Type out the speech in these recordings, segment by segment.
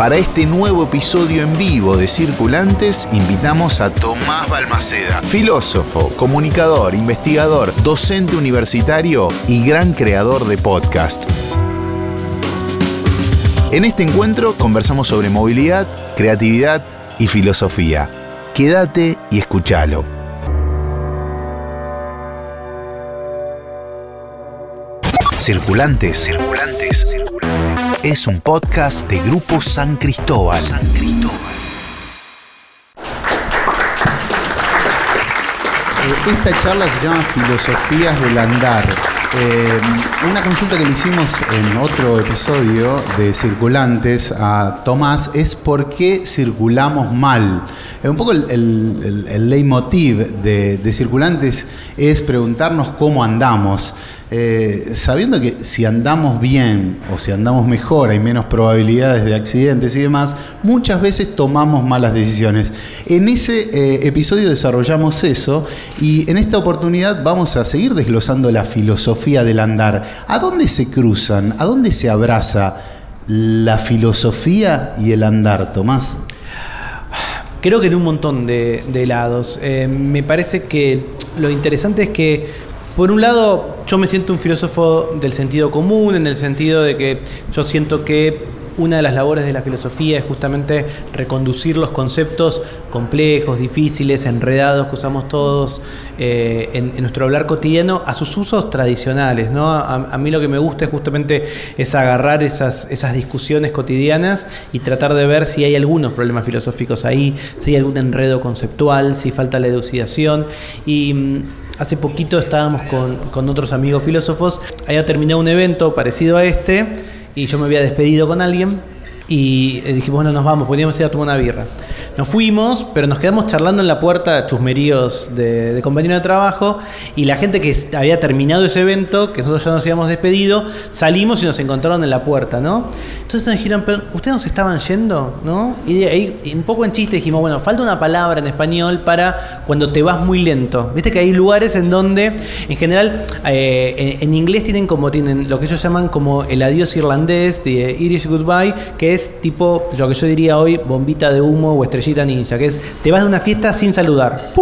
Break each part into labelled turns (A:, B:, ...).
A: Para este nuevo episodio en vivo de Circulantes invitamos a Tomás Balmaceda, filósofo, comunicador, investigador, docente universitario y gran creador de podcast. En este encuentro conversamos sobre movilidad, creatividad y filosofía. Quédate y escúchalo. Circulantes, circulantes, circulantes. Es un podcast de Grupo San Cristóbal. San Cristóbal.
B: Eh, Esta charla se llama Filosofías del Andar. Eh, una consulta que le hicimos en otro episodio de Circulantes a Tomás es por qué circulamos mal. Eh, un poco el, el- el- el leitmotiv de, de Circulantes es preguntarnos cómo andamos. Eh, sabiendo que si andamos bien o si andamos mejor hay menos probabilidades de accidentes y demás, muchas veces tomamos malas decisiones. En ese eh, episodio desarrollamos eso y en esta oportunidad vamos a seguir desglosando la filosofía del andar. ¿A dónde se cruzan? ¿A dónde se abraza la filosofía y el andar, Tomás?
C: Creo que en un montón de, lados. Eh, me parece que lo interesante es que, por un lado, yo me siento un filósofo del sentido común, en el sentido de que yo siento que una de las labores de la filosofía es justamente reconducir los conceptos complejos, difíciles, enredados que usamos todos eh, en, nuestro hablar cotidiano a sus usos tradicionales. ¿no? A, a mí lo que me gusta es justamente es agarrar esas, esas discusiones cotidianas y tratar de ver si hay algunos problemas filosóficos ahí, si hay algún enredo conceptual, si falta la elucidación. Y mm, hace poquito estábamos con, con otros amigos filósofos, había terminado un evento parecido a este y yo me había despedido con alguien y eh, dijimos, bueno, nos vamos, podríamos ir a tomar una birra. Nos fuimos, pero nos quedamos charlando en la puerta, chusmeríos de, de compañero de trabajo, y la gente que había terminado ese evento, que nosotros ya nos habíamos despedido, salimos y nos encontraron en la puerta, ¿no? Entonces nos dijeron, pero ustedes nos estaban yendo, ¿no? Y ahí, un poco en chiste, dijimos, bueno, falta una palabra en español para cuando te vas muy lento. Viste que hay lugares en donde, en general, eh, en, en inglés tienen como, tienen lo que ellos llaman como el adiós irlandés, de Irish Goodbye, que es tipo lo que yo diría hoy, bombita de humo o estrellita ninja, que es, te vas de una fiesta sin saludar,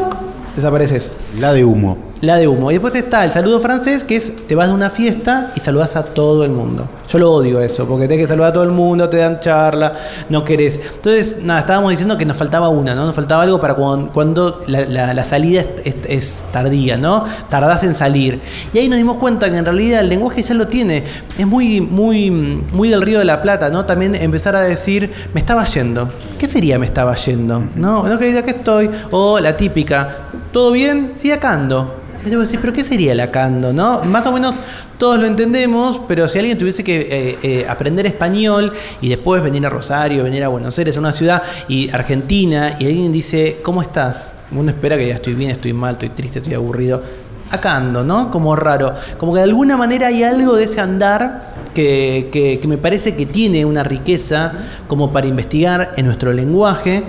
C: desapareces.
B: La de humo.
C: La de humo. Y después está el saludo francés, que es te vas de una fiesta y saludas a todo el mundo. Yo lo odio eso, porque tenés que saludar a todo el mundo, te dan charla, no querés. Entonces, nada, estábamos diciendo que nos faltaba una, ¿no? Nos faltaba algo para cuando, cuando la, la- salida es, tardía, ¿no? Tardás en salir. Y ahí nos dimos cuenta que en realidad el lenguaje ya lo tiene. Es muy, muy, muy del Río de la Plata, ¿no? También empezar a decir, me estaba yendo. ¿Qué sería me estaba yendo? ¿No? No que estoy. O la típica, ¿todo bien? Sí, acá ando. Pero ¿qué sería el acando? ¿no? Más o menos todos lo entendemos, pero si alguien tuviese que eh, eh, aprender español y después venir a Rosario, venir a Buenos Aires, a una ciudad, y Argentina, y alguien dice, ¿cómo estás? Uno espera que ya estoy bien, estoy mal, estoy triste, estoy aburrido. Acá ando, ¿no? Como raro. Como que de alguna manera hay algo de ese andar que, me parece que tiene una riqueza como para investigar en nuestro lenguaje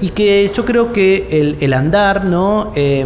C: y que yo creo que el, andar ¿no? Eh,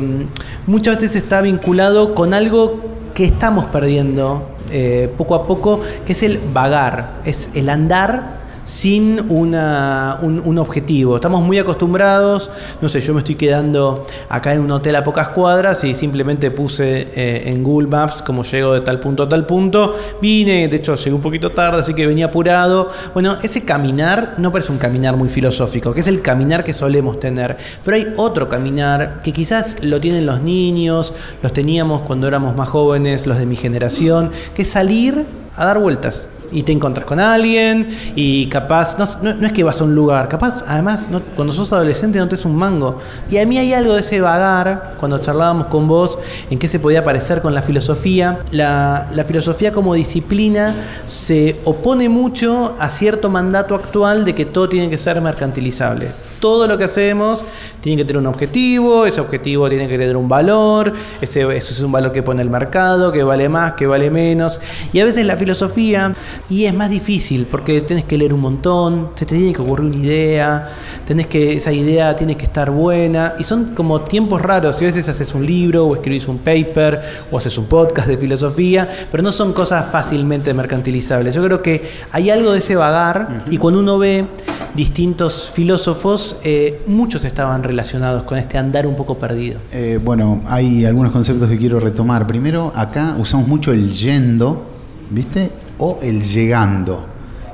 C: muchas veces está vinculado con algo que estamos perdiendo eh, poco a poco, que es el vagar, es el andar sin una, un, objetivo. Estamos muy acostumbrados, no sé, yo me estoy quedando acá en un hotel a pocas cuadras y simplemente puse eh, en Google Maps cómo llego de tal punto a tal punto. Vine, de hecho llegué un poquito tarde, así que venía apurado. Bueno, ese caminar no parece un caminar muy filosófico, que es el caminar que solemos tener. Pero hay otro caminar que quizás lo tienen los niños, los teníamos cuando éramos más jóvenes, los de mi generación, que es salir a dar vueltas. Y te encontras con alguien y capaz, no, no- es que vas a un lugar, capaz además cuando sos adolescente no te es un mango. Y a mí hay algo de ese vagar, cuando charlábamos con vos, en qué se podía parecer con la filosofía. La, la filosofía como disciplina se opone mucho a cierto mandato actual de que todo tiene que ser mercantilizable. Todo lo que hacemos tiene que tener un objetivo, ese objetivo tiene que tener un valor, ese, eso es un valor que pone el mercado, que vale más, que vale menos. Y a veces la filosofía, y es más difícil porque tenés que leer un montón, se te tiene que ocurrir una idea, tenés que, esa idea tiene que estar buena, y son como tiempos raros. Y a veces haces un libro, o escribís un paper, o haces un podcast de filosofía, pero no son cosas fácilmente mercantilizables. Yo creo que hay algo de ese vagar, y cuando uno ve distintos filósofos, eh, muchos estaban relacionados con este andar un poco perdido.
B: Eh, bueno, hay algunos conceptos que quiero retomar. Primero, acá usamos mucho el yendo, ¿viste? O el llegando,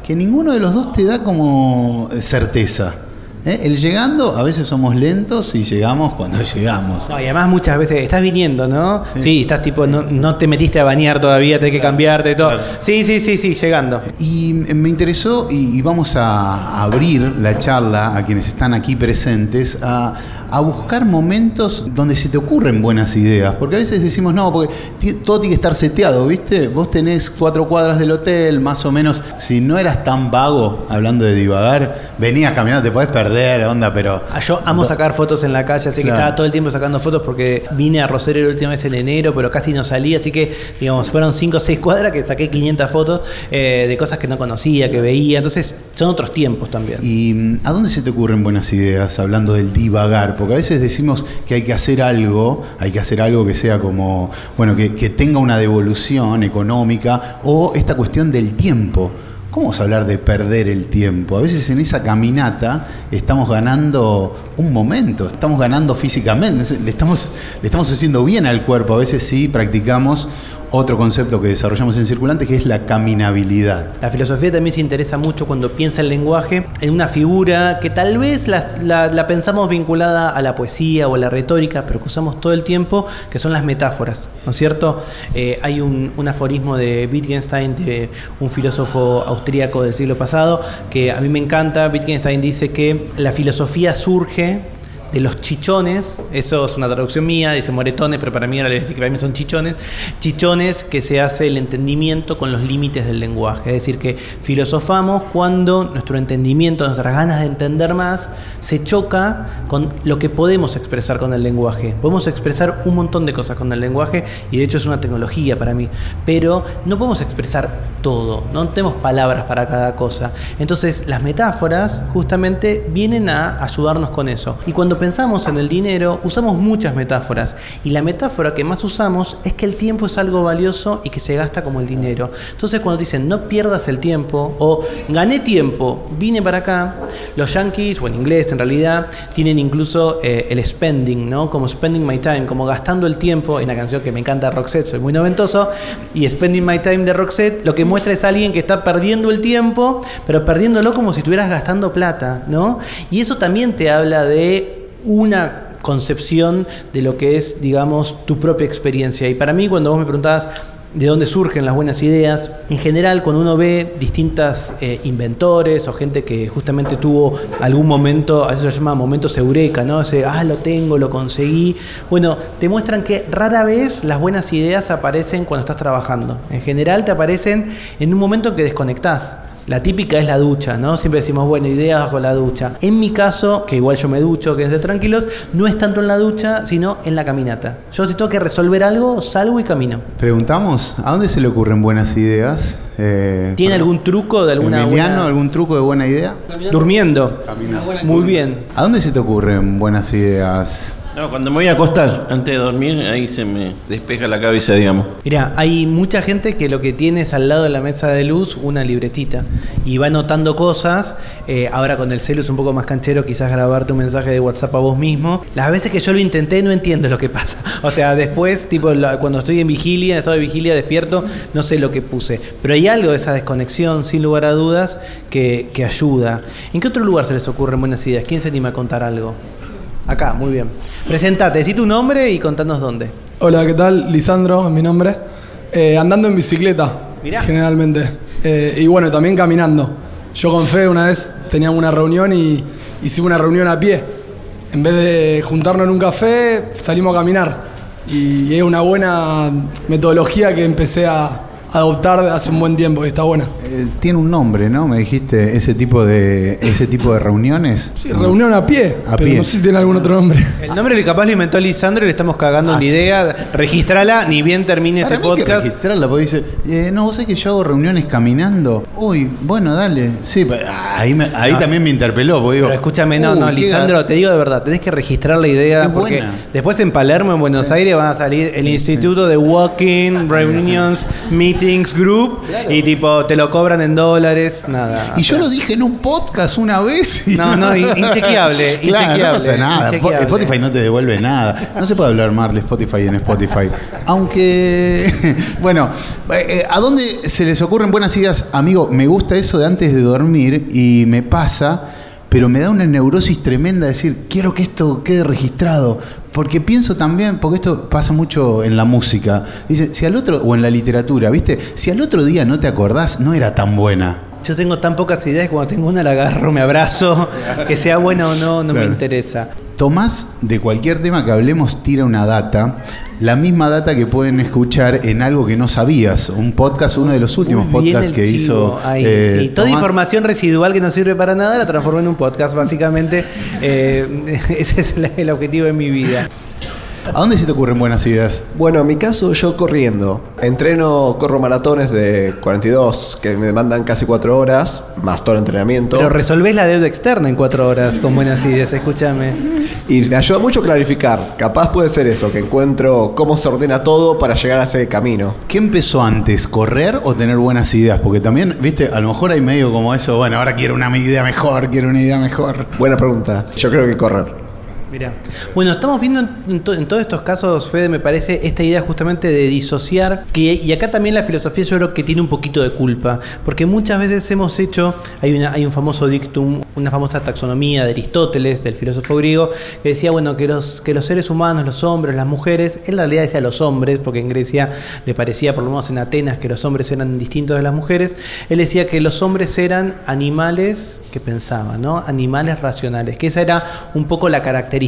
B: que ninguno de los dos te da como certeza. ¿eh? El llegando, a veces somos lentos y llegamos cuando llegamos.
C: No, y además muchas veces estás viniendo, ¿no? Sí, estás tipo, no, no te metiste a bañar todavía, tenés que cambiarte y todo.
B: Claro.
C: Sí, sí, sí, sí, llegando.
B: Y me interesó, y, y vamos a abrir la charla a quienes están aquí presentes, a, a buscar momentos donde se te ocurren buenas ideas. Porque a veces decimos, no, porque todo tiene que estar seteado, ¿viste? Vos tenés cuatro cuadras del hotel, más o menos. Si no eras tan vago, hablando de divagar, venías caminando, te podés perder, onda, pero.
C: Ah, Yo amo sacar fotos en la calle, así que estaba todo el tiempo sacando fotos porque vine a Rosario la última vez en enero, pero casi no salí, así que, digamos, fueron 5 o 6 cuadras que saqué 500 fotos eh, de cosas que no conocía, que veía, entonces son otros tiempos también.
B: ¿Y mm, a dónde se te ocurren buenas ideas hablando del divagar? Porque a veces decimos que hay que hacer algo, hay que hacer algo que sea como, bueno, que, que tenga una devolución económica o esta cuestión del tiempo. ¿Cómo vamos a hablar de perder el tiempo? A veces en esa caminata estamos ganando un momento, estamos ganando físicamente, le estamos, le estamos haciendo bien al cuerpo. A veces sí practicamos otro concepto que desarrollamos en Circulante, que es la caminabilidad.
C: La filosofía también se interesa mucho cuando piensa el lenguaje en una figura que tal vez la, pensamos vinculada a la poesía o a la retórica, pero que usamos todo el tiempo, que son las metáforas, ¿no es cierto? Eh, hay un, un aforismo de Wittgenstein, de un filósofo austríaco del siglo pasado, que a mí me encanta. Wittgenstein dice que la filosofía surge de los chichones, eso es una traducción mía, dice moretones, pero para mí ahora le decir que para mí son chichones, chichones que se hace el entendimiento con los límites del lenguaje, es decir, que filosofamos cuando nuestro entendimiento, nuestras ganas de entender más, se choca con lo que podemos expresar con el lenguaje. Podemos expresar un montón de cosas con el lenguaje y de hecho es una tecnología para mí, pero no podemos expresar todo, no tenemos palabras para cada cosa. Entonces las metáforas justamente vienen a ayudarnos con eso. Y cuando pensamos en el dinero, usamos muchas metáforas. Y la metáfora que más usamos es que el tiempo es algo valioso y que se gasta como el dinero. Entonces cuando dicen no pierdas el tiempo o gané tiempo, vine para acá, los yankees, o en inglés en realidad, tienen incluso eh, el spending, ¿no? Como spending my time, como gastando el tiempo. Hay una canción que me encanta Roxette, soy muy noventoso. Y spending my time de Roxette lo que muestra es alguien que está perdiendo el tiempo, pero perdiéndolo como si estuvieras gastando plata, ¿no? Y eso también te habla de una concepción de lo que es, digamos, tu propia experiencia. Y para mí, cuando vos me preguntabas de dónde surgen las buenas ideas, en general, cuando uno ve distintas eh, inventores o gente que justamente tuvo algún momento, a veces se llama momentos eureka, ¿no? Ese, ah, lo tengo, lo conseguí. Bueno, te muestran que rara vez las buenas ideas aparecen cuando estás trabajando. En general, te aparecen en un momento en que desconectás. La típica es la ducha, ¿no? Siempre decimos, bueno, ideas bajo la ducha. En mi caso, que igual yo me ducho, que de tranquilos, no es tanto en la ducha, sino en la caminata. Yo si tengo que resolver algo, salgo y camino.
B: Preguntamos, ¿a dónde se le ocurren buenas ideas? Eh,
C: ¿Tiene
B: para-
C: algún truco de alguna
B: Emiliano,
C: buena-
B: algún truco de buena idea?
C: Durmiendo. Muy bien.
B: ¿A dónde se te ocurren buenas ideas?
D: No, cuando me voy a acostar, antes de dormir, ahí se me despeja la cabeza, digamos.
C: Mira, hay mucha gente que lo que tiene es al lado de la mesa de luz una libretita y va anotando cosas. Eh, ahora con el celu es un poco más canchero, quizás grabarte un mensaje de WhatsApp a vos mismo. Las veces que yo lo intenté no entiendo lo que pasa. O sea, después, tipo, la- cuando estoy en vigilia, en estado de vigilia, despierto, no sé lo que puse. Pero hay algo de esa desconexión, sin lugar a dudas, que, ayuda. ¿En qué otro lugar se les ocurren buenas ideas? ¿Quién se anima a contar algo? Acá, muy bien. Presentate, decí tu nombre y contanos dónde.
E: Hola, ¿qué tal? Lisandro es mi nombre. Eh, andando en bicicleta,
C: Mirá.
E: generalmente. Eh, y bueno, también caminando. Yo con Fe una vez teníamos una reunión y hicimos una reunión a pie. En vez de juntarnos en un café, salimos a caminar. Y es una buena metodología que empecé a adoptar hace un buen tiempo y está buena.
B: Eh, tiene un nombre, ¿no? Me dijiste ese tipo de ese tipo de reuniones.
E: Sí, reunión a pie,
B: A
E: pero
B: pie.
E: no sé si tiene algún otro nombre.
C: El nombre que capaz lo inventó Lisandro y le estamos cagando en la
B: Ah,
C: idea. Registrala, ni bien termine
B: Para
C: este
B: mí hay que
C: podcast.
B: registrarla, porque dice, eh, no, vos sabés que yo hago reuniones caminando. Uy, bueno, dale. Sí, ahí, me- ahí
C: No.
B: también me interpeló, porque digo,
C: Pero escúchame, no,
B: "Uh,
C: no, Lisandro, te digo de verdad, tenés que registrar la idea
B: Es
C: porque
B: buena.
C: después en Palermo, en Buenos Aires, van a salir el Instituto de Walking, Reunions, Meetings Things Group y tipo te lo cobran en dólares, nada.
B: Y yo lo dije en un podcast una vez. y
C: No, no, in- inchequeable,
B: Claro, no
C: inchequeable,
B: pasa nada.
C: inchequeable.
B: Spotify no te devuelve nada. No se puede hablar mal de Spotify en Spotify. Aunque, bueno, eh, ¿a dónde se les ocurren buenas ideas? Amigo, me gusta eso de antes de dormir y me pasa, pero me da una neurosis tremenda decir, quiero que esto quede registrado. Porque pienso también, porque esto pasa mucho en la música. Dice, si al otro, o en la literatura, ¿viste? Si al otro día no te acordás, no era tan buena.
C: Yo tengo tan pocas ideas que cuando tengo una la agarro, me abrazo, que sea buena o no, no me interesa.
B: Tomás, de cualquier tema que hablemos, tira una data, la misma data que pueden escuchar en algo que no sabías, un podcast, uno de los últimos podcasts que
C: chivo.
B: hizo. Eh,
C: sí. Toda
B: Tomás.
C: información residual que no sirve para nada la transformo en un podcast, básicamente. Eh, ese es el objetivo de mi vida.
B: ¿A dónde se te ocurren buenas ideas?
F: Bueno, en mi caso yo corriendo. Entreno, corro maratones de 42 que me demandan casi 4 horas, más todo el entrenamiento.
C: Pero resolvés la deuda externa en cuatro horas con buenas ideas, escúchame.
F: Y me ayuda mucho a clarificar. Capaz puede ser eso, que encuentro cómo se ordena todo para llegar a ese camino.
B: ¿Qué empezó antes, correr o tener buenas ideas? Porque también, viste, a lo mejor hay medio como eso, bueno, ahora quiero una idea mejor, quiero una idea mejor.
F: Buena pregunta. Yo creo que correr.
C: Mira. Bueno, estamos viendo en, en to- en todos estos casos, Fede, me parece, esta idea justamente de disociar, que, y acá también la filosofía yo creo que tiene un poquito de culpa, porque muchas veces hemos hecho, hay, una, hay un famoso dictum, una famosa taxonomía de Aristóteles, del filósofo griego, que decía, bueno, que los, que los seres humanos, los hombres, las mujeres, en realidad decía los hombres, porque en Grecia le parecía, por lo menos en Atenas, que los hombres eran distintos de las mujeres, él decía que los hombres eran animales que pensaban, ¿no? Animales racionales, que esa era un poco la característica,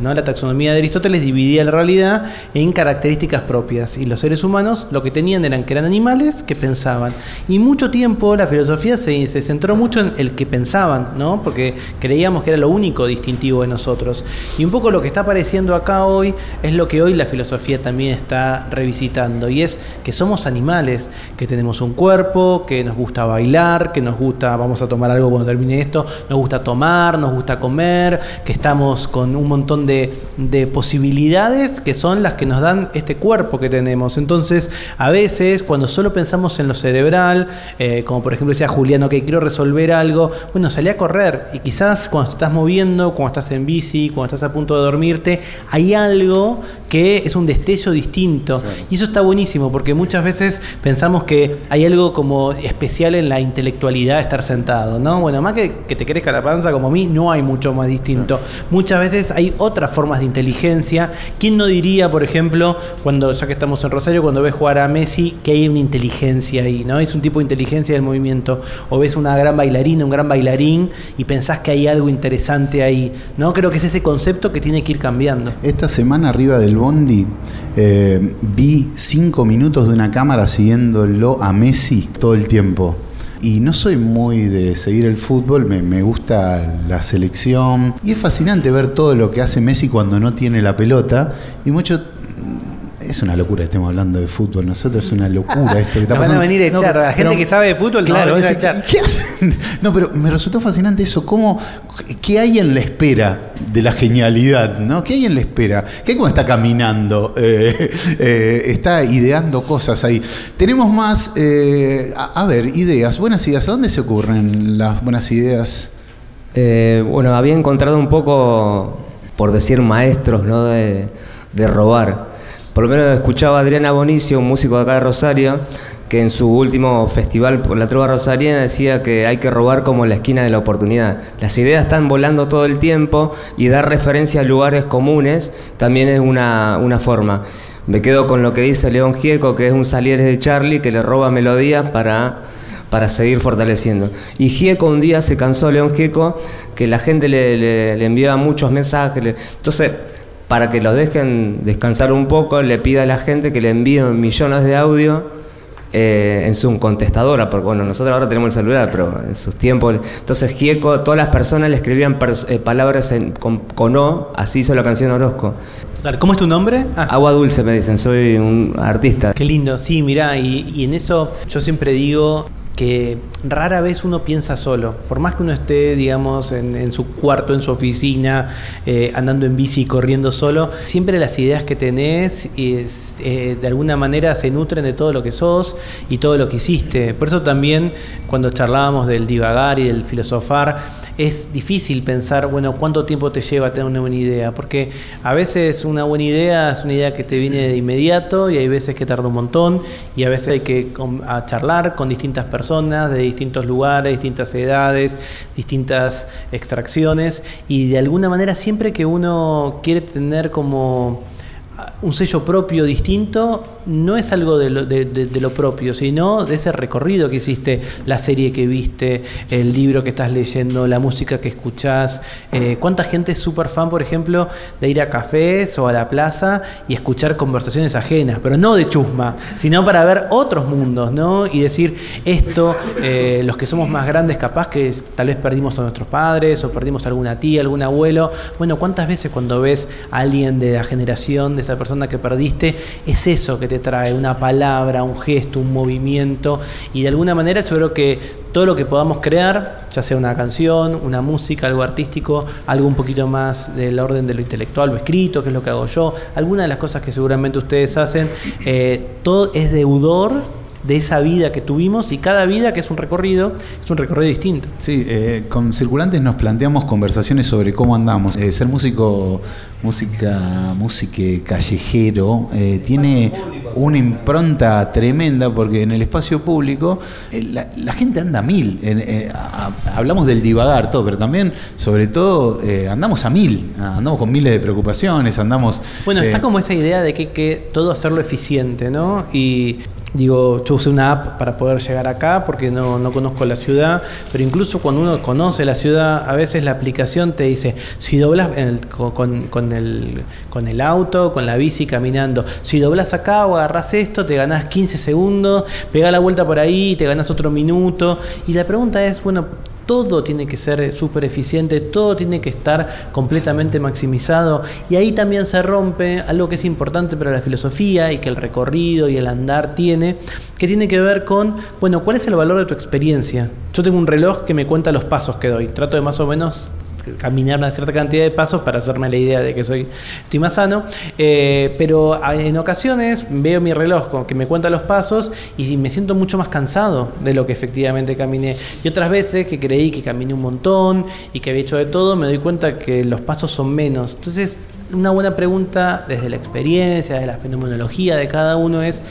C: ¿no? La taxonomía de Aristóteles dividía la realidad en características propias y los seres humanos lo que tenían eran que eran animales que pensaban. Y mucho tiempo la filosofía se, se centró mucho en el que pensaban, ¿no? Porque creíamos que era lo único distintivo de nosotros. Y un poco lo que está apareciendo acá hoy es lo que hoy la filosofía también está revisitando y es que somos animales, que tenemos un cuerpo, que nos gusta bailar, que nos gusta, vamos a tomar algo cuando termine esto, nos gusta tomar, nos gusta comer, que estamos con un montón de, de posibilidades que son las que nos dan este cuerpo que tenemos. Entonces, a veces, cuando solo pensamos en lo cerebral, eh, como por ejemplo decía Juliano, que quiero resolver algo, bueno, salí a correr y quizás cuando te estás moviendo, cuando estás en bici, cuando estás a punto de dormirte, hay algo que es un destello distinto. Y eso está buenísimo porque muchas veces pensamos que hay algo como especial en la intelectualidad de estar sentado, ¿no? Bueno, más que, que te crezca la panza como a mí, no hay mucho más distinto. Muchas veces hay otras formas de inteligencia. ¿Quién no diría, por ejemplo, cuando, ya que estamos en Rosario, cuando ves jugar a Messi, que hay una inteligencia ahí, ¿no? Es un tipo de inteligencia del movimiento. O ves una gran bailarina, un gran bailarín, y pensás que hay algo interesante ahí, ¿no? Creo que es ese concepto que tiene que ir cambiando.
B: Esta semana arriba del Bondi eh, vi cinco minutos de una cámara siguiéndolo a Messi todo el tiempo. Y no soy muy de seguir el fútbol, me, me gusta la selección. Y es fascinante ver todo lo que hace Messi cuando no tiene la pelota. Y mucho... Es una locura que estemos hablando de fútbol. Nosotros es una locura esto que está
C: Nos van a
B: pasando.
C: venir a echar. A la gente
B: pero-
C: que sabe de fútbol,
B: claro,
C: van a venir a
B: es-
C: echar.
B: ¿qué hacen? No, pero me resultó fascinante eso. ¿Cómo, ¿Qué hay en la espera de la genialidad? ¿no? ¿Qué hay en la espera? ¿Qué hay cuando está caminando? Eh, eh, está ideando cosas ahí. Tenemos más, eh, a, a ver, ideas, buenas ideas. ¿A dónde se ocurren las buenas ideas?
G: Eh, bueno, había encontrado un poco, por decir maestros, ¿no? De, de robar. Por lo menos escuchaba a Adriana Bonicio, un músico de acá de Rosario, que en su último festival por la trova rosariana decía que hay que robar como la esquina de la oportunidad. Las ideas están volando todo el tiempo y dar referencia a lugares comunes también es una, una forma. Me quedo con lo que dice León Gieco, que es un Salieres de Charlie que le roba melodías para para seguir fortaleciendo. Y Gieco un día se cansó, León Gieco, que la gente le, le- enviaba muchos mensajes. Entonces, para que lo dejen descansar un poco, le pide a la gente que le envíen millones de audio eh, en su contestadora, porque bueno, nosotros ahora tenemos el celular, pero en sus tiempos. Entonces, Gieco, todas las personas le escribían pers- eh, palabras en- con, con O, así hizo la canción Orozco.
C: ¿Cómo es tu nombre? Ah.
G: Agua dulce, me dicen, soy un artista.
C: Qué lindo, sí, mirá, y, y en eso yo siempre digo que rara vez uno piensa solo. Por más que uno esté, digamos, en, su cuarto, en su oficina, eh, andando en bici, corriendo solo, siempre las ideas que tenés es, eh, de alguna manera se nutren de todo lo que sos y todo lo que hiciste. Por eso también cuando charlábamos del divagar y del filosofar, es difícil pensar, bueno, cuánto tiempo te lleva tener una buena idea, porque a veces una buena idea es una idea que te viene de inmediato y hay veces que tarda un montón y a veces hay que charlar con distintas personas de distintos lugares, distintas edades, distintas extracciones y de alguna manera siempre que uno quiere tener como un sello propio distinto no es algo de lo, propio, sino de ese recorrido que hiciste, la serie que viste, el libro que estás leyendo, la música que escuchás. Eh, ¿Cuánta gente es súper fan, por ejemplo, de ir a cafés o a la plaza y escuchar conversaciones ajenas, pero no de chusma, sino para ver otros mundos, ¿no? Y decir, esto, eh, los que somos más grandes, capaz que tal vez perdimos a nuestros padres o perdimos a alguna tía, algún abuelo. Bueno, ¿cuántas veces cuando ves a alguien de la generación de esa persona que perdiste, es eso que te trae, una palabra, un gesto, un movimiento? Y de alguna manera yo creo que todo lo que podamos crear, ya sea una canción, una música, algo artístico, algo un poquito más del orden de lo intelectual o escrito, que es lo que hago yo, alguna de las cosas que seguramente ustedes hacen, eh, todo es deudor de esa vida que tuvimos y cada vida que es un recorrido, es un recorrido distinto.
B: Sí, eh, con Circulantes nos planteamos conversaciones sobre cómo andamos. Eh, ser músico, música, música callejero, eh, tiene una impronta tremenda porque en el espacio público la, la gente anda a mil. A- hablamos del divagar, todo, pero también, sobre todo, andamos a mil. Andamos con miles de preocupaciones, andamos.
C: Bueno, está como esa idea de que hay que todo hacerlo eficiente, ¿no? Y digo, yo usé una app para poder llegar acá porque no, no conozco la ciudad, pero incluso cuando uno conoce la ciudad, a veces la aplicación te dice, si doblas el- co- con, con el, con el auto, con la bici caminando, si doblas acá o agarras esto, te ganás 15 segundos, pegás la vuelta por ahí, te ganás otro minuto. Y la pregunta es, bueno, todo tiene que ser súper eficiente, todo tiene que estar completamente maximizado y ahí también se rompe algo que es importante para la filosofía y que el recorrido y el andar tiene, que tiene que ver con, bueno, ¿cuál es el valor de tu experiencia? Yo tengo un reloj que me cuenta los pasos que doy, trato de más o menos caminar una cierta cantidad de pasos para hacerme la idea de que soy estoy más sano. Eh, pero a- en ocasiones veo mi reloj con que me cuenta los pasos y me siento mucho más cansado de lo que efectivamente caminé. Y otras veces que creí que caminé un montón y que había hecho de todo me doy cuenta que los pasos son menos. Entonces una buena pregunta desde la experiencia desde la fenomenología de cada uno es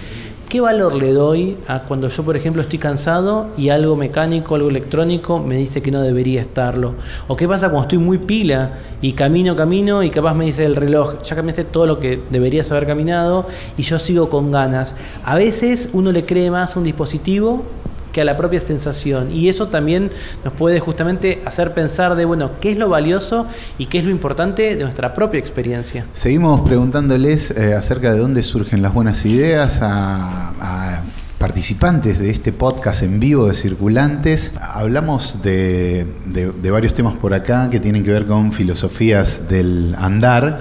C: ¿Qué valor le doy a cuando yo, por ejemplo, estoy cansado y algo mecánico, algo electrónico me dice que no debería estarlo? ¿O qué pasa cuando estoy muy pila y camino, camino y capaz me dice el reloj, ya caminaste todo lo que deberías haber caminado y yo sigo con ganas? A veces uno le cree más un dispositivo que a la propia sensación. Y eso también nos puede justamente hacer pensar de, bueno, qué es lo valioso y qué es lo importante de nuestra propia experiencia.
B: Seguimos preguntándoles eh, acerca de dónde surgen las buenas ideas a, participantes de este podcast en vivo de Circulantes. Hablamos de- de varios temas por acá que tienen que ver con filosofías del andar.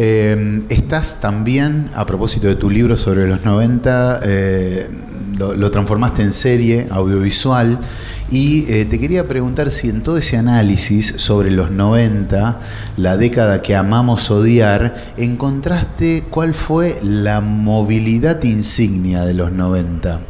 B: Eh, estás también, a propósito de tu libro sobre los 90, eh, lo, lo transformaste en serie audiovisual y eh, te quería preguntar si en todo ese análisis sobre los 90, la década que amamos odiar, encontraste cuál fue la movilidad insignia de los 90.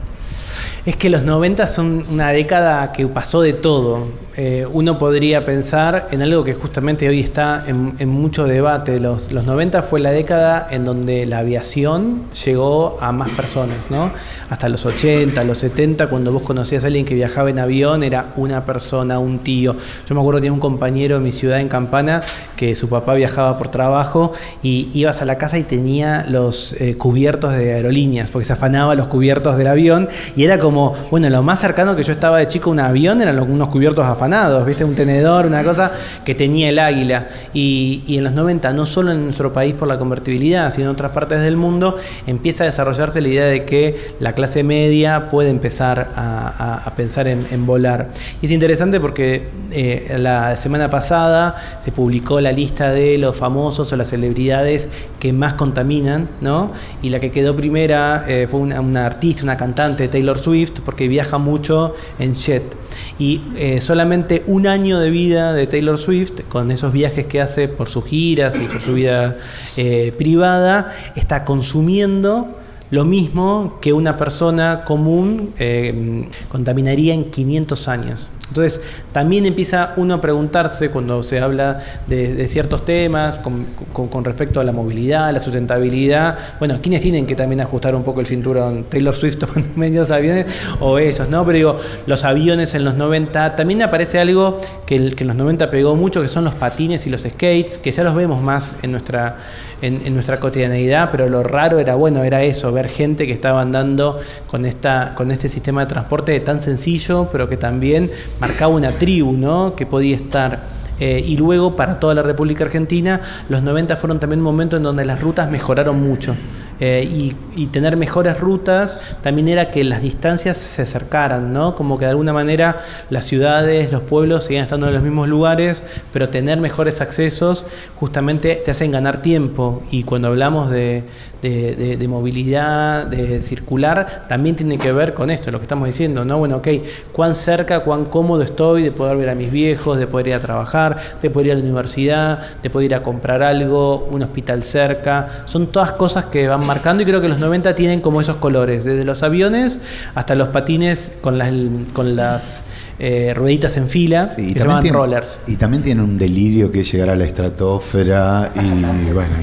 C: Es que los 90 son una década que pasó de todo. Eh, uno podría pensar en algo que justamente hoy está en, mucho debate. Los, los 90 fue la década en donde la aviación llegó a más personas, ¿no? Hasta los 80, los 70, cuando vos conocías a alguien que viajaba en avión, era una persona, un tío. Yo me acuerdo que tenía un compañero en mi ciudad, en Campana, que su papá viajaba por trabajo y ibas a la casa y tenía los eh, cubiertos de aerolíneas, porque se afanaba los cubiertos del avión y era como, bueno, lo más cercano que yo estaba de chico a un avión eran unos cubiertos afanados ¿viste? Un tenedor, una cosa que tenía el águila. Y, y en los 90, no solo en nuestro país por la convertibilidad, sino en otras partes del mundo, empieza a desarrollarse la idea de que la clase media puede empezar a, a- a pensar en, en volar. Y es interesante porque eh, la semana pasada se publicó la lista de los famosos o las celebridades que más contaminan, ¿no? Y la que quedó primera eh, fue una, una artista, una cantante, Taylor Swift, porque viaja mucho en jet. Y eh, solamente un año de vida de Taylor Swift, con esos viajes que hace por sus giras y por su vida eh, privada, está consumiendo lo mismo que una persona común eh, contaminaría en 500 años. Entonces, también empieza uno a preguntarse cuando se habla de, ciertos temas con, respecto a la movilidad, la sustentabilidad. Bueno, ¿quiénes tienen que también ajustar un poco el cinturón? ¿Taylor Swift tomando medios aviones o ellos? ¿no? Pero digo, los aviones en los 90, también aparece algo que en los 90 pegó mucho, que son los patines y los skates, que ya los vemos más en nuestra, en, en nuestra cotidianeidad, pero lo raro era, bueno, era eso, ver gente que estaba andando con, esta, con este sistema de transporte tan sencillo, pero que también marcaba una tribu, ¿no? Que podía estar. Eh, y luego, para toda la República Argentina, los 90 fueron también un momento en donde las rutas mejoraron mucho. Eh, y, tener mejores rutas también era que las distancias se acercaran, ¿no? Como que de alguna manera las ciudades, los pueblos seguían estando en los mismos lugares, pero tener mejores accesos justamente te hacen ganar tiempo. Y cuando hablamos de, de- de- de movilidad, de circular, también tiene que ver con esto, lo que estamos diciendo, ¿no? Bueno, ok, cuán cerca, cuán cómodo estoy de poder ver a mis viejos, de poder ir a trabajar, de poder ir a la universidad, de poder ir a comprar algo, un hospital cerca. Son todas cosas que van marcando y creo que los 90 tienen como esos colores, desde los aviones hasta los patines con las, con las eh, rueditas en fila,
A: Sí,
C: que
A: y
C: se
A: también
C: llaman
A: tiene-
C: rollers.
A: Y también tienen un delirio que es llegar a la estratosfera y bueno,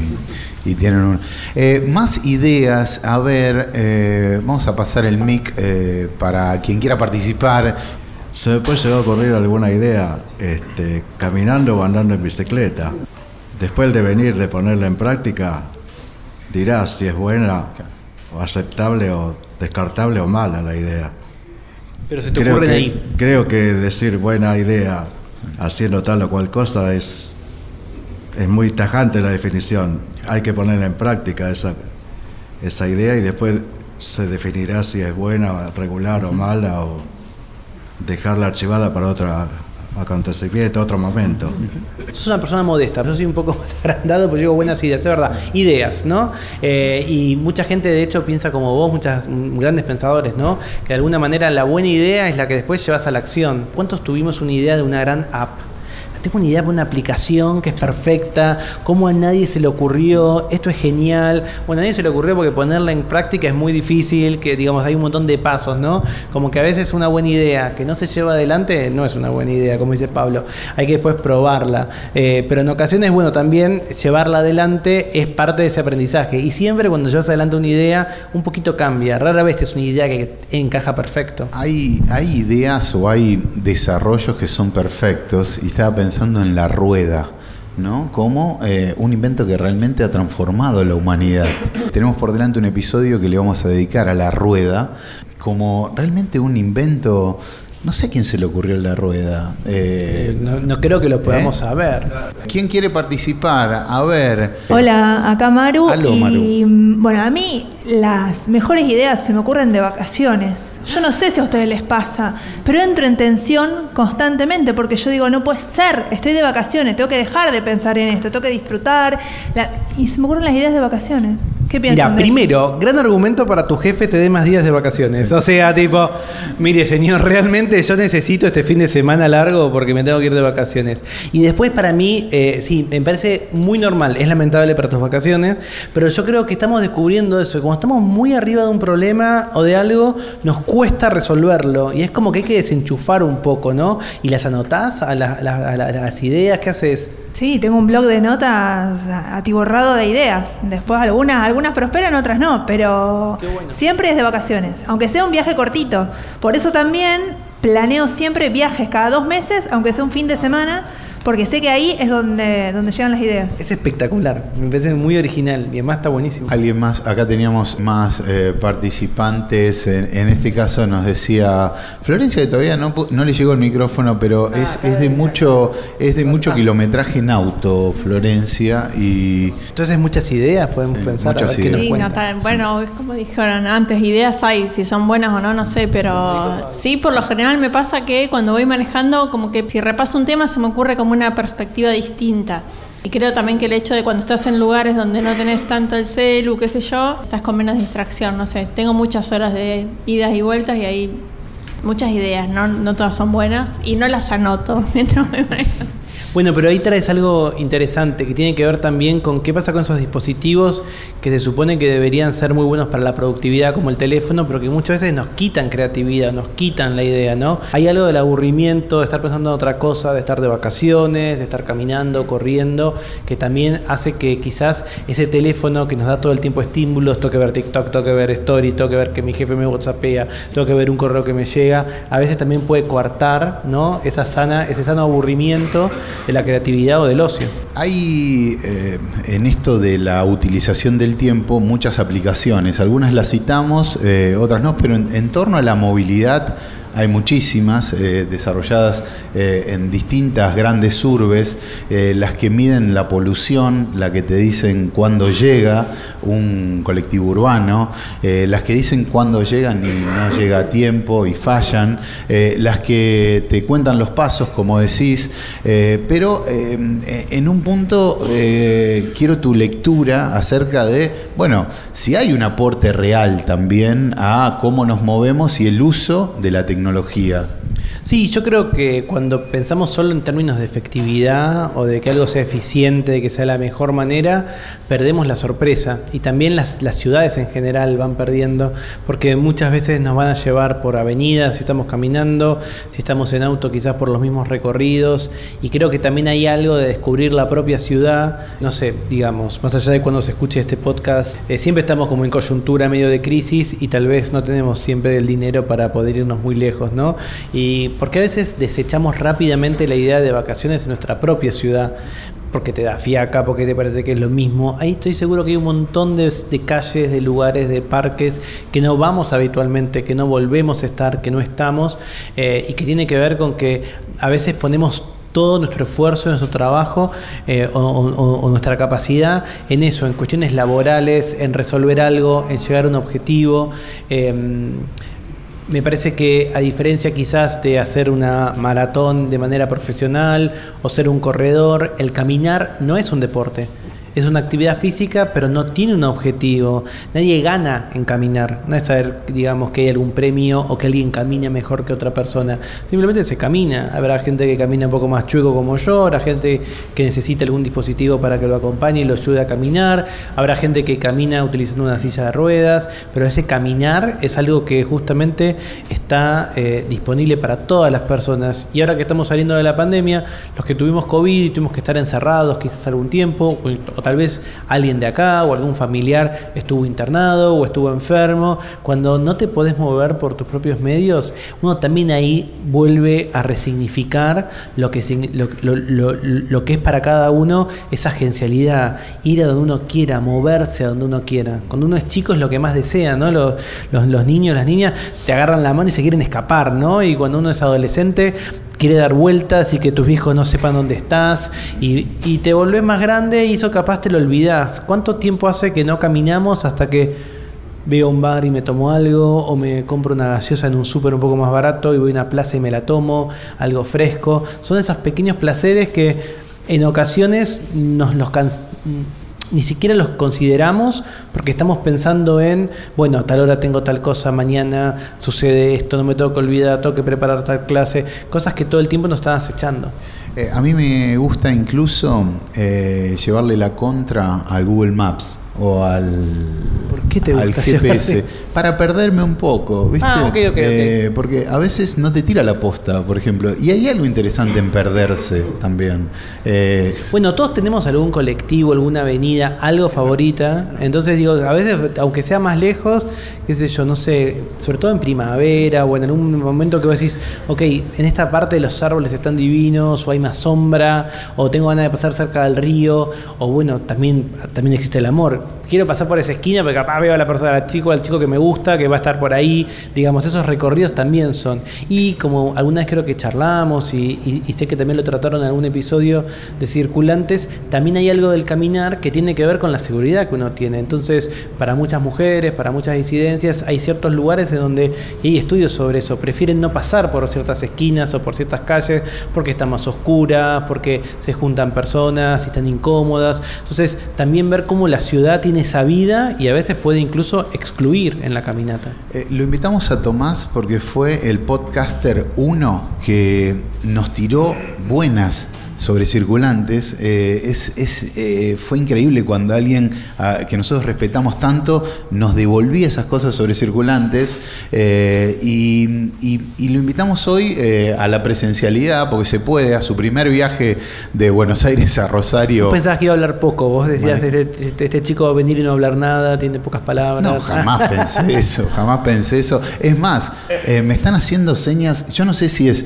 A: y, y tienen un... Eh, más ideas, a ver, eh, vamos a pasar el mic eh, para quien quiera participar.
H: Se me puede llegar a ocurrir alguna idea este, caminando o andando en bicicleta. Después de venir de ponerla en práctica, dirás si es buena o aceptable o descartable o mala la idea.
C: Pero se te
H: Creo
C: ocurren
H: que,
C: ahí.
H: creo que decir buena idea haciendo tal o cual cosa es, es muy tajante la definición. Hay que ponerla en práctica esa, esa idea y después se definirá si es buena, regular o mala o dejarla archivada para otro acontecimiento, otro momento.
C: Sos una persona modesta, yo soy un poco más agrandado, pero digo buenas ideas, es verdad, ideas, ¿no? Eh, y mucha gente de hecho piensa como vos, muchos grandes pensadores, ¿no? Que de alguna manera la buena idea es la que después llevas a la acción. ¿Cuántos tuvimos una idea de una gran app? Tengo una idea de una aplicación que es perfecta, cómo a nadie se le ocurrió, esto es genial. Bueno, a nadie se le ocurrió porque ponerla en práctica es muy difícil, que digamos hay un montón de pasos, ¿no? Como que a veces una buena idea que no se lleva adelante no es una buena idea, como dice Pablo. Hay que después probarla. Eh, pero en ocasiones, bueno, también llevarla adelante es parte de ese aprendizaje. Y siempre cuando llevas adelante una idea, un poquito cambia. Rara vez es una idea que encaja perfecto.
A: Hay, hay ideas o hay desarrollos que son perfectos y estaba pensando en la rueda. ¿no? Como eh, un invento que realmente ha transformado la humanidad. Tenemos por delante un episodio que le vamos a dedicar a la rueda como realmente un invento. No sé a quién se le ocurrió la rueda. Eh,
C: No, no creo que lo podamos
A: ¿Eh?
C: saber.
A: ¿Quién quiere participar? A ver.
I: Hola, acá Maru.
A: Aló,
I: y
A: Maru.
I: bueno, a mí las mejores ideas se me ocurren de vacaciones. Yo no sé si a ustedes les pasa, pero entro en tensión constantemente porque yo digo, no puede ser, estoy de vacaciones, tengo que dejar de pensar en esto, tengo que disfrutar. La- y se me ocurren las ideas de vacaciones. ¿Qué piensan?
C: Mira, primero, gran argumento para tu jefe te dé más días de vacaciones. O sea, tipo, mire, señor, realmente yo necesito este fin de semana largo porque me tengo que ir de vacaciones. Y después, para mí, eh, sí, me parece muy normal, es lamentable para tus vacaciones, pero yo creo que estamos descubriendo eso. Como estamos muy arriba de un problema o de algo, nos cuesta resolverlo. Y es como que hay que desenchufar un poco, ¿no? Y las anotás a, la- a la- a la- a las ideas que haces.
I: Sí, tengo un blog de notas atiborrado de ideas. Después algunas, algunas prosperan, otras no, pero siempre es de vacaciones, aunque sea un viaje cortito. Por eso también planeo siempre viajes cada dos meses, aunque sea un fin de semana, porque sé que ahí es donde, donde llegan las ideas.
C: Es espectacular, me parece muy original y además está buenísimo.
B: Alguien más, acá teníamos más eh, participantes, en, en este caso nos decía Florencia que todavía no, no le llegó el micrófono, pero es, es de mucho es de mucho kilometraje en auto, Florencia, y
C: Entonces muchas ideas podemos pensar. a
B: muchas
C: ver qué nos
B: ideas.
J: Sí,
C: cuenta.
J: no, tal- bueno, es como dijeron antes, ideas hay, si son buenas o no, no sé, pero sí, por lo general me pasa que cuando voy manejando, como que si repaso un tema se me ocurre como una perspectiva distinta. Y creo también que el hecho de cuando estás en lugares donde no tenés tanto el celu, qué sé yo, estás con menos distracción, no sé, tengo muchas horas de idas y vueltas y hay muchas ideas, no, no todas son buenas y no las anoto mientras me manejo.
C: Bueno, pero ahí traes algo interesante que tiene que ver también con qué pasa con esos dispositivos que se supone que deberían ser muy buenos para la productividad, como el teléfono, pero que muchas veces nos quitan creatividad, nos quitan la idea, ¿no? Hay algo del aburrimiento, de estar pensando en otra cosa, de estar de vacaciones, de estar caminando, corriendo, que también hace que quizás ese teléfono que nos da todo el tiempo estímulos, tengo que ver TikTok, tengo que ver Story, tengo que ver que mi jefe me WhatsAppea, tengo que ver un correo que me llega, a veces también puede coartar, ¿no? Esa sana, ese sano aburrimiento de la creatividad o del ocio.
B: Hay eh, en esto de la utilización del tiempo muchas aplicaciones, algunas las citamos, eh, otras no, pero en, en torno a la movilidad hay muchísimas eh, desarrolladas eh, en distintas grandes urbes, eh, las que miden la polución, la que te dicen cuándo llega un colectivo urbano, las que dicen cuándo llegan y no llega a tiempo y fallan, las que te cuentan los pasos, como decís, pero en un punto quiero tu lectura acerca de, bueno, si hay un aporte real también a cómo nos movemos y el uso de la tecnología tecnología
C: Sí, yo creo que cuando pensamos solo en términos de efectividad o de que algo sea eficiente, de que sea la mejor manera, perdemos la sorpresa. Y también las, ciudades en general van perdiendo, porque muchas veces nos van a llevar por avenidas, si estamos caminando, si estamos en auto quizás por los mismos recorridos. Y creo que también hay algo de descubrir la propia ciudad, no sé, digamos, más allá de cuando se escuche este podcast, eh, siempre estamos como en coyuntura medio de crisis y tal vez no tenemos siempre el dinero para poder irnos muy lejos, ¿no? Y porque a veces desechamos rápidamente la idea de vacaciones en nuestra propia ciudad, porque te da fiaca, porque te parece que es lo mismo. Ahí estoy seguro que hay un montón de, calles, de lugares, de parques que no vamos habitualmente, que no volvemos a estar, que no estamos, eh, y que tiene que ver con que a veces ponemos todo nuestro esfuerzo, nuestro trabajo eh, o nuestra capacidad en eso, en cuestiones laborales, en resolver algo, en llegar a un objetivo. em, me parece que a diferencia quizás de hacer una maratón de manera profesional o ser un corredor, el caminar no es un deporte. Es una actividad física, pero no tiene un objetivo. Nadie gana en caminar. No es saber, digamos, que hay algún premio o que alguien camina mejor que otra persona. Simplemente se camina. Habrá gente que camina un poco más chueco como yo, habrá gente que necesita algún dispositivo para que lo acompañe y lo ayude a caminar, habrá gente que camina utilizando una silla de ruedas, pero ese caminar es algo que justamente está eh, disponible para todas las personas. Y ahora que estamos saliendo de la pandemia, los que tuvimos COVID y tuvimos que estar encerrados quizás algún tiempo, tal vez alguien de acá o algún familiar estuvo internado o estuvo enfermo, cuando no te podés mover por tus propios medios, uno también ahí vuelve a resignificar lo que, es para cada uno esa agencialidad, ir a donde uno quiera, moverse a donde uno quiera. Cuando uno es chico es lo que más desea, ¿no? Los, los, los niños, las niñas te agarran la mano y se quieren escapar, ¿no? Y cuando uno es adolescente quiere dar vueltas y que tus viejos no sepan dónde estás y, te volvés más grande y eso capaz te lo olvidás. ¿Cuánto tiempo hace que no caminamos hasta que veo un bar y me tomo algo o me compro una gaseosa en un súper un poco más barato y voy a una plaza y me la tomo, algo fresco? Son esos pequeños placeres que en ocasiones nos los ni siquiera los consideramos porque estamos pensando en, bueno, a tal hora tengo tal cosa, mañana sucede esto, no me tengo que olvidar, tengo que preparar tal clase, cosas que todo el tiempo nos están acechando.
B: Eh, a mí me gusta incluso eh, llevarle la contra al Google Maps. O al,
C: ¿Por qué te
B: al
C: gusta
B: GPS para perderme un poco, ¿viste?
C: Ah.
B: Eh, porque a veces no te tira la posta, por ejemplo, y hay algo interesante en perderse también. Eh,
C: Bueno, todos tenemos algún colectivo, alguna avenida, algo favorita. Entonces digo, a veces, aunque sea más lejos, qué sé yo, no sé, sobre todo en primavera o en algún momento que vos decís, ok, en esta parte los árboles están divinos, o hay más sombra, o tengo ganas de pasar cerca del río, o bueno, también, también existe el amor. Quiero pasar por esa esquina porque capaz veo a la persona, al chico, al chico que me gusta, que va a estar por ahí. Digamos, esos recorridos también son. Y como alguna vez creo que charlamos y, sé que también lo trataron en algún episodio de circulantes, también hay algo del caminar que tiene que ver con la seguridad que uno tiene. Entonces, para muchas mujeres, para muchas disidencias, hay ciertos lugares en donde y hay estudios sobre eso. Prefieren no pasar por ciertas esquinas o por ciertas calles porque están más oscuras, porque se juntan personas y están incómodas. Entonces, también ver cómo la ciudad tiene esa vida y a veces puede incluso excluir en la caminata.
B: Eh, lo invitamos a Tomás porque fue el podcaster 1 que nos tiró buenas sobre circulantes. Eh, es, es, eh, fue increíble cuando alguien ah, que nosotros respetamos tanto nos devolvía esas cosas sobre circulantes eh, y, y- y lo invitamos hoy a la presencialidad porque se puede, a su primer viaje de Buenos Aires a Rosario.
C: Vos pensabas que iba a hablar poco, vos decías,
B: Vale.
C: este, este- este chico va a venir y no hablar nada, tiene pocas palabras.
B: No, jamás pensé eso, jamás pensé eso. Es más, me están haciendo señas, yo no sé si es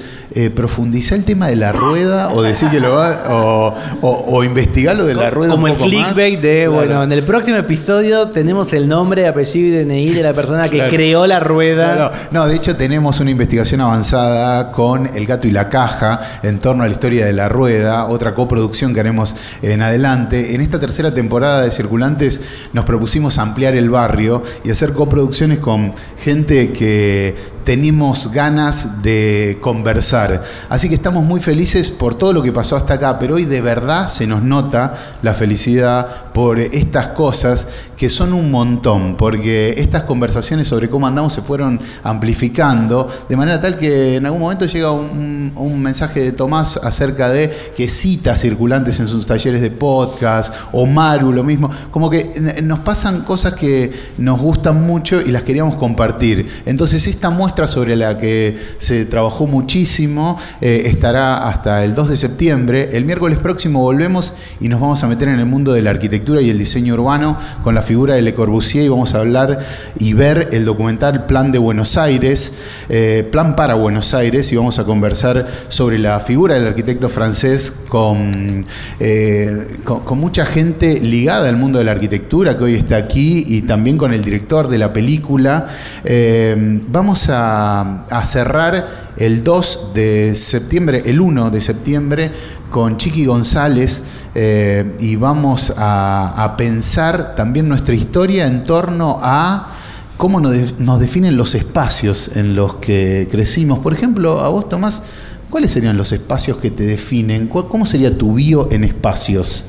B: profundizar el tema de la rueda o decir que lo va, o, o, o investigar lo de la rueda
C: Como
B: un
C: el
B: poco más.
C: clickbait de,
B: Claro.
C: bueno, en el próximo episodio tenemos el nombre, apellido y DNI de la persona que
B: Claro.
C: creó la rueda.
B: No, no, no, de hecho tenemos una investigación avanzada con El gato y la caja en torno a la historia de la rueda, otra coproducción que haremos en adelante. En esta tercera temporada de Circulantes nos propusimos ampliar el barrio y hacer coproducciones con gente que tenemos ganas de conversar. Así que estamos muy felices por todo lo que pasó hasta acá, pero hoy de verdad se nos nota la felicidad por estas cosas que son un montón, porque estas conversaciones sobre cómo andamos se fueron amplificando, de manera tal que en algún momento llega un, mensaje de Tomás acerca de que cita circulantes en sus talleres de podcast, o Maru lo mismo, como que nos pasan cosas que nos gustan mucho y las queríamos compartir. Entonces esta muestra sobre la que se trabajó muchísimo eh, estará hasta el 2 de septiembre. El miércoles próximo volvemos y nos vamos a meter en el mundo de la arquitectura y el diseño urbano con la figura de Le Corbusier y vamos a hablar y ver el documental Plan de Buenos Aires, eh, Plan para Buenos Aires y vamos a conversar sobre la figura del arquitecto francés con, eh, con, con mucha gente ligada al mundo de la arquitectura que hoy está aquí y también con el director de la película. Eh, vamos a cerrar el 2 de septiembre, el 1 de septiembre, con Chiqui González eh, y vamos a, pensar también nuestra historia en torno a cómo nos, de- nos definen los espacios en los que crecimos. Por ejemplo, a vos, Tomás, ¿cuáles serían los espacios que te definen? ¿Cuál- ¿Cómo sería tu bio en espacios?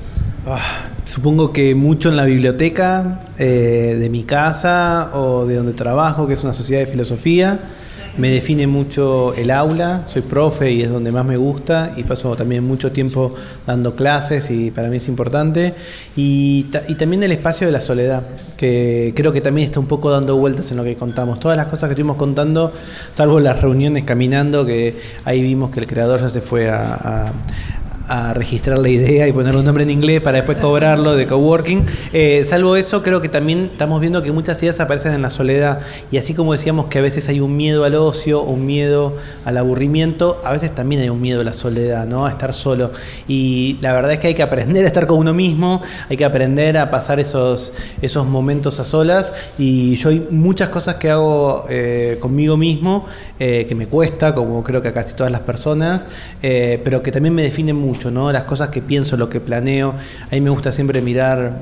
C: Ah, supongo que mucho en la biblioteca eh, de mi casa o de donde trabajo, que es una sociedad de filosofía. Me define mucho el aula, soy profe y es donde más me gusta y paso también mucho tiempo dando clases y para mí es importante. Y, ta- y también el espacio de la soledad, que creo que también está un poco dando vueltas en lo que contamos. Todas las cosas que estuvimos contando, salvo las reuniones caminando, que ahí vimos que el creador ya se fue a, a registrar la idea y ponerle un nombre en inglés para después cobrarlo de coworking. Eh, salvo eso, creo que también estamos viendo que muchas ideas aparecen en la soledad. Y así como decíamos que a veces hay un miedo al ocio, un miedo al aburrimiento, a veces también hay un miedo a la soledad, ¿no? A estar solo. Y la verdad es que hay que aprender a estar con uno mismo, hay que aprender a pasar esos, esos momentos a solas. Y yo hay muchas cosas que hago eh, conmigo mismo eh, que me cuesta, como creo que a casi todas las personas, pero que también me definen mucho, ¿no? Las cosas que pienso, lo que planeo. A mí me gusta siempre mirar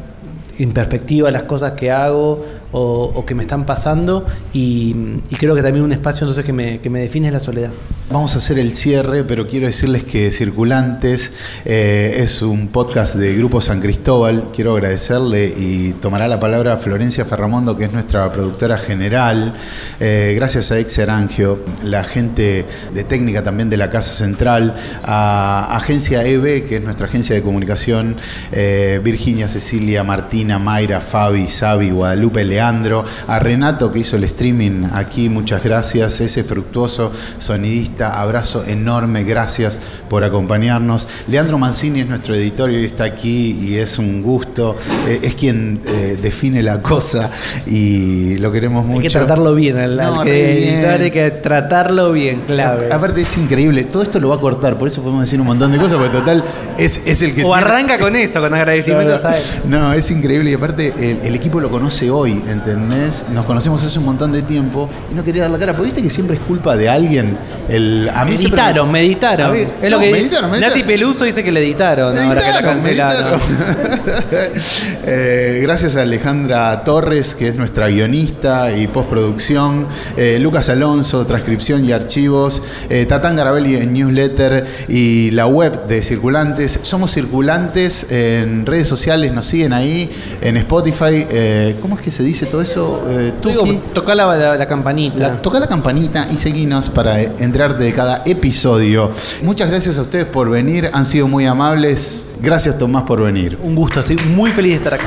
C: en perspectiva las cosas que hago o, que me están pasando y, creo que también un espacio entonces que me, que me define es la soledad.
B: Vamos a hacer el cierre, pero quiero decirles que Circulantes eh, es un podcast de Grupo San Cristóbal. Quiero agradecerle y tomará la palabra Florencia Ferramondo, que es nuestra productora general. Eh, gracias a Ex Arangio, la gente de técnica también de la Casa Central, a Agencia EB, que es nuestra agencia de comunicación, eh, Virginia, Cecilia, Martina, Mayra, Fabi, Sabi, Guadalupe, Leandro, a Renato que hizo el streaming aquí, muchas gracias, ese fructuoso sonidista abrazo enorme, gracias por acompañarnos. Leandro Mancini es nuestro editor y hoy está aquí y es un gusto, eh, es quien eh, define la cosa y lo queremos mucho.
C: Hay que tratarlo bien, al,
B: No,
C: al que
B: re bien.
C: editar hay que tratarlo bien, clave.
B: A- Aparte es increíble, todo esto lo va a cortar, por eso podemos decir un montón de cosas, porque total es, es el que...
C: O
B: tiene-
C: arranca con eso, con agradecimientos a él.
B: No, es increíble y aparte el, el equipo lo conoce hoy, ¿entendés? Nos conocemos hace un montón de tiempo y no quería dar la cara, porque viste que siempre es culpa de alguien. El, a mí
C: Meditaron, meditaron.
B: A
C: es lo
B: no,
C: que
B: meditaron, meditaron.
C: Nati Peluso dice que le editaron, ahora que la cancelaron.
B: Eh, gracias a Alejandra Torres, que es nuestra guionista y postproducción, eh, Lucas Alonso, transcripción y archivos, eh, Tatán Garabelli en newsletter y la web de Circulantes. Somos Circulantes en redes sociales, nos siguen ahí, en Spotify. ¿Cómo es que se dice todo eso? Eh,
C: digo, tocá la, la- la campanita.
B: La- toca la campanita y seguinos para enterarte de cada episodio. Muchas gracias a ustedes por venir, han sido muy amables. Gracias Tomás por venir.
C: Un gusto, estoy muy feliz de estar acá.